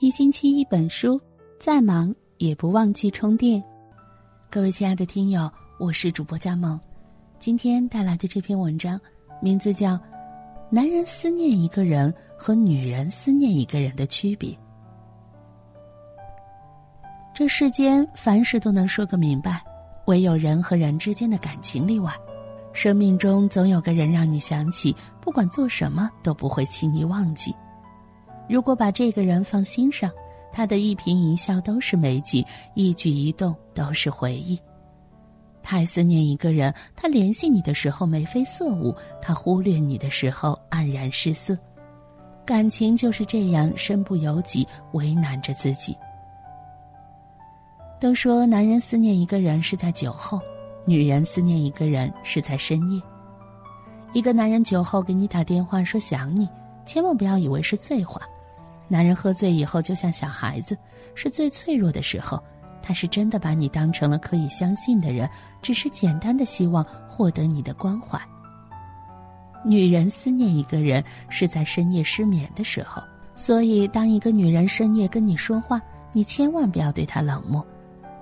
一星期一本书，再忙也不忘记充电。各位亲爱的听友，我是主播佳梦，今天带来的这篇文章名字叫《男人思念一个人和女人思念一个人的区别》。这世间凡事都能说个明白，唯有人和人之间的感情例外。生命中总有个人让你想起，不管做什么都不会轻易忘记。如果把这个人放心上，他的一颦一笑都是美景，一举一动都是回忆。太思念一个人，他联系你的时候眉飞色舞，他忽略你的时候黯然失色。感情就是这样，身不由己，为难着自己。都说男人思念一个人是在酒后，女人思念一个人是在深夜。一个男人酒后给你打电话说想你，千万不要以为是醉话。男人喝醉以后就像小孩子，是最脆弱的时候。他是真的把你当成了可以相信的人，只是简单的希望获得你的关怀。女人思念一个人是在深夜失眠的时候，所以当一个女人深夜跟你说话，你千万不要对她冷漠。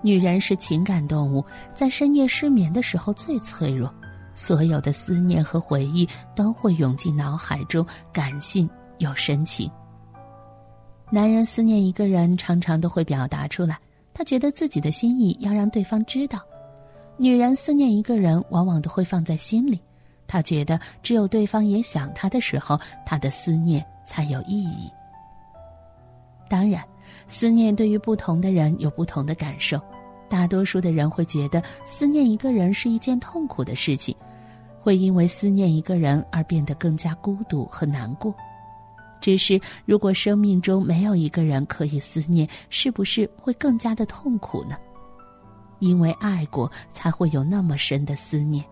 女人是情感动物，在深夜失眠的时候最脆弱，所有的思念和回忆都会涌进脑海中，感性又深情。男人思念一个人，常常都会表达出来，他觉得自己的心意要让对方知道；女人思念一个人，往往都会放在心里，他觉得只有对方也想他的时候，他的思念才有意义。当然，思念对于不同的人有不同的感受，大多数的人会觉得思念一个人是一件痛苦的事情，会因为思念一个人而变得更加孤独和难过。只是，如果生命中没有一个人可以思念，是不是会更加的痛苦呢？因为爱过，才会有那么深的思念。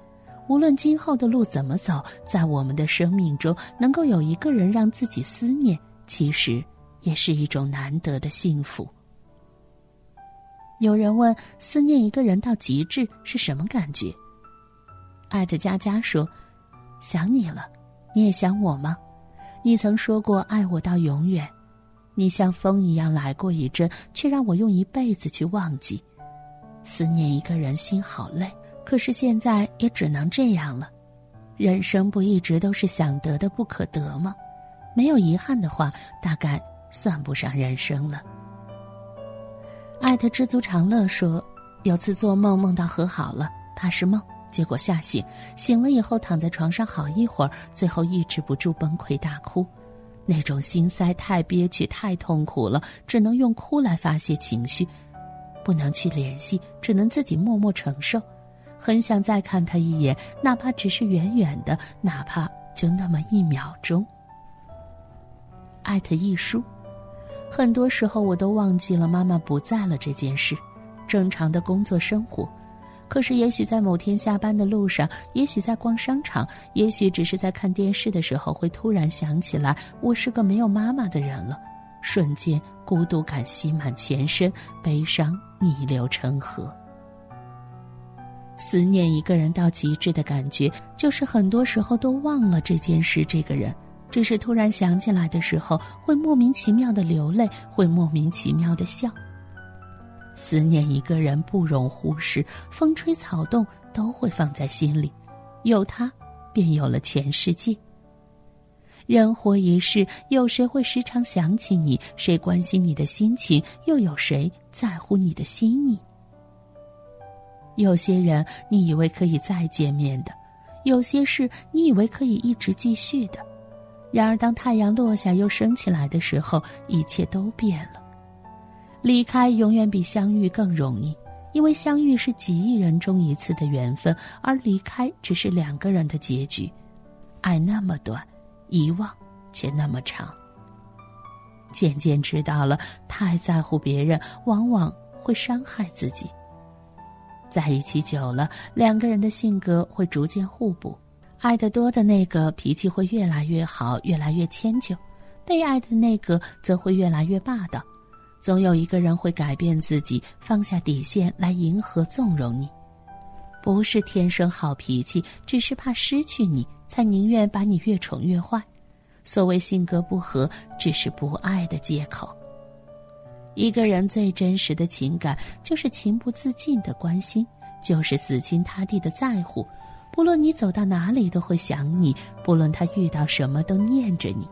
无论今后的路怎么走，在我们的生命中，能够有一个人让自己思念，其实也是一种难得的幸福。有人问：思念一个人到极致是什么感觉？艾特佳佳说：“想你了，你也想我吗？”你曾说过爱我到永远，你像风一样来过一阵，却让我用一辈子去忘记。思念一个人心好累，可是现在也只能这样了。人生不一直都是想得的不可得吗？没有遗憾的话，大概算不上人生了。爱的知足常乐说，有次做梦梦到和好了，怕是梦。结果吓醒，醒了以后躺在床上好一会儿，最后抑制不住崩溃大哭，那种心塞太憋屈太痛苦了，只能用哭来发泄情绪，不能去联系，只能自己默默承受。很想再看他一眼，哪怕只是远远的，哪怕就那么一秒钟。艾特一书，很多时候我都忘记了妈妈不在了这件事，正常的工作生活。可是，也许在某天下班的路上，也许在逛商场，也许只是在看电视的时候，会突然想起来，我是个没有妈妈的人了。瞬间，孤独感吸满全身，悲伤逆流成河。思念一个人到极致的感觉，就是很多时候都忘了这件事、这个人，只是突然想起来的时候，会莫名其妙的流泪，会莫名其妙的笑。思念一个人不容忽视，风吹草动都会放在心里，有他，便有了全世界。人活一世，有谁会时常想起你？谁关心你的心情？又有谁在乎你的心意？有些人你以为可以再见面的，有些事你以为可以一直继续的，然而当太阳落下又升起来的时候，一切都变了。离开永远比相遇更容易，因为相遇是几亿人中一次的缘分，而离开只是两个人的结局。爱那么短，遗忘却那么长。渐渐知道了，太在乎别人，往往会伤害自己。在一起久了，两个人的性格会逐渐互补，爱得多的那个脾气会越来越好，越来越迁就；被爱的那个则会越来越霸道。总有一个人会改变自己，放下底线来迎合、纵容你。不是天生好脾气，只是怕失去你，才宁愿把你越宠越坏。所谓性格不合，只是不爱的借口。一个人最真实的情感，就是情不自禁的关心，就是死心塌地的在乎。不论你走到哪里，都会想你；不论他遇到什么，都念着你。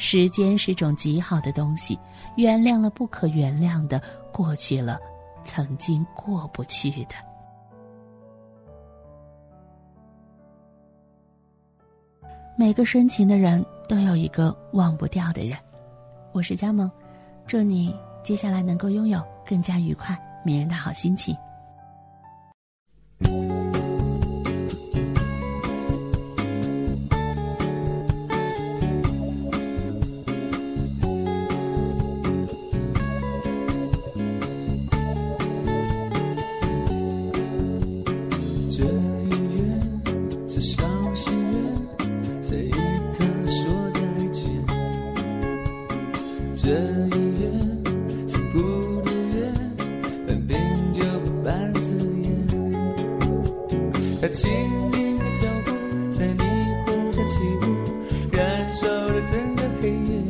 时间是种极好的东西，原谅了不可原谅的，过去了曾经过不去的。每个深情的人都有一个忘不掉的人。我是佳萌，祝你接下来能够拥有更加愉快、迷人的好心情。他轻盈的脚步在霓虹下起舞，燃烧了整个黑夜。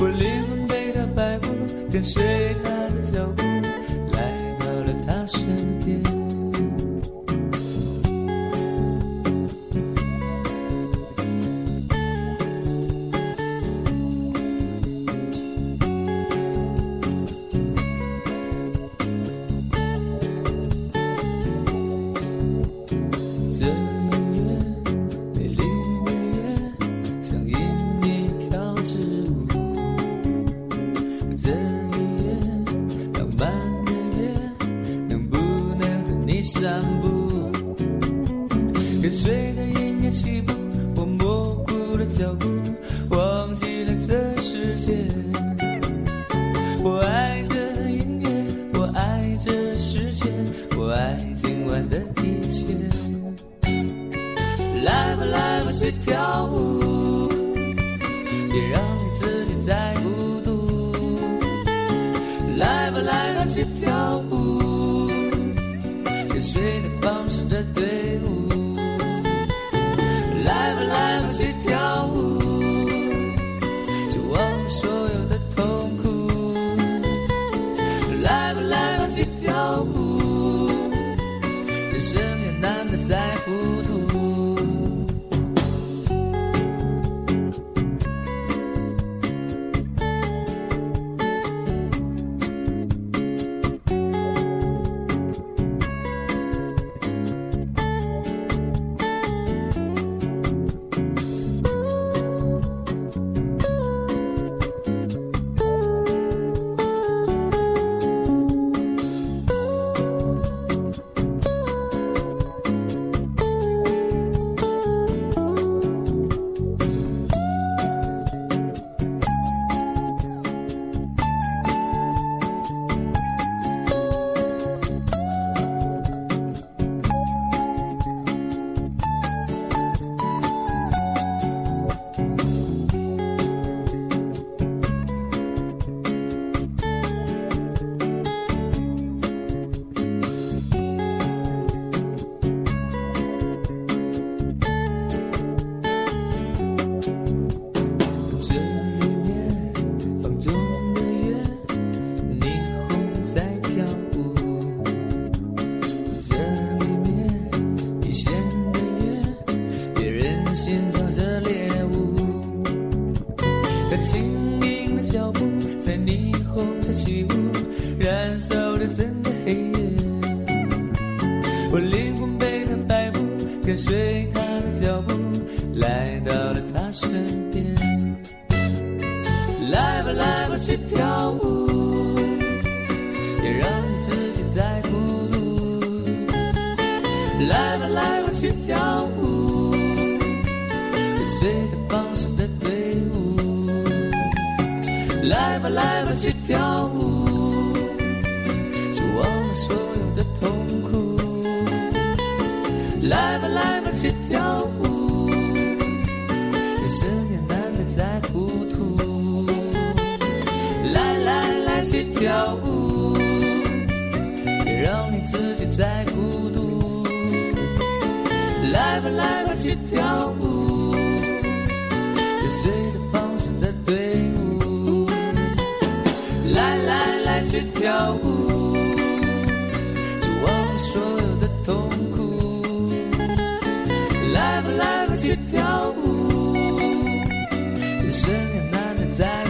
我灵魂被他摆布，跟随他散步跟随着音乐起步，我模糊了脚步，忘记了这世界。我爱这音乐，我爱这世界，我爱今晚的一切。来吧来吧，去跳舞，别让你自己再孤独。来吧来吧，去跳舞，随着放声的脚步，来到了他身边。来吧来吧，去跳舞，别让你自己再孤独。来吧来吧，去跳舞，跟随着放声的队伍。来吧来吧，去跳舞，就忘了所有的痛苦。来吧来吧，去跳舞，人生也难得再糊涂。来来来，去跳舞，别让你自己再孤独。来吧来吧，去跳舞，跟随着放肆的队伍。来来来去跳舞，就忘了所有去跳舞，人生也难得在。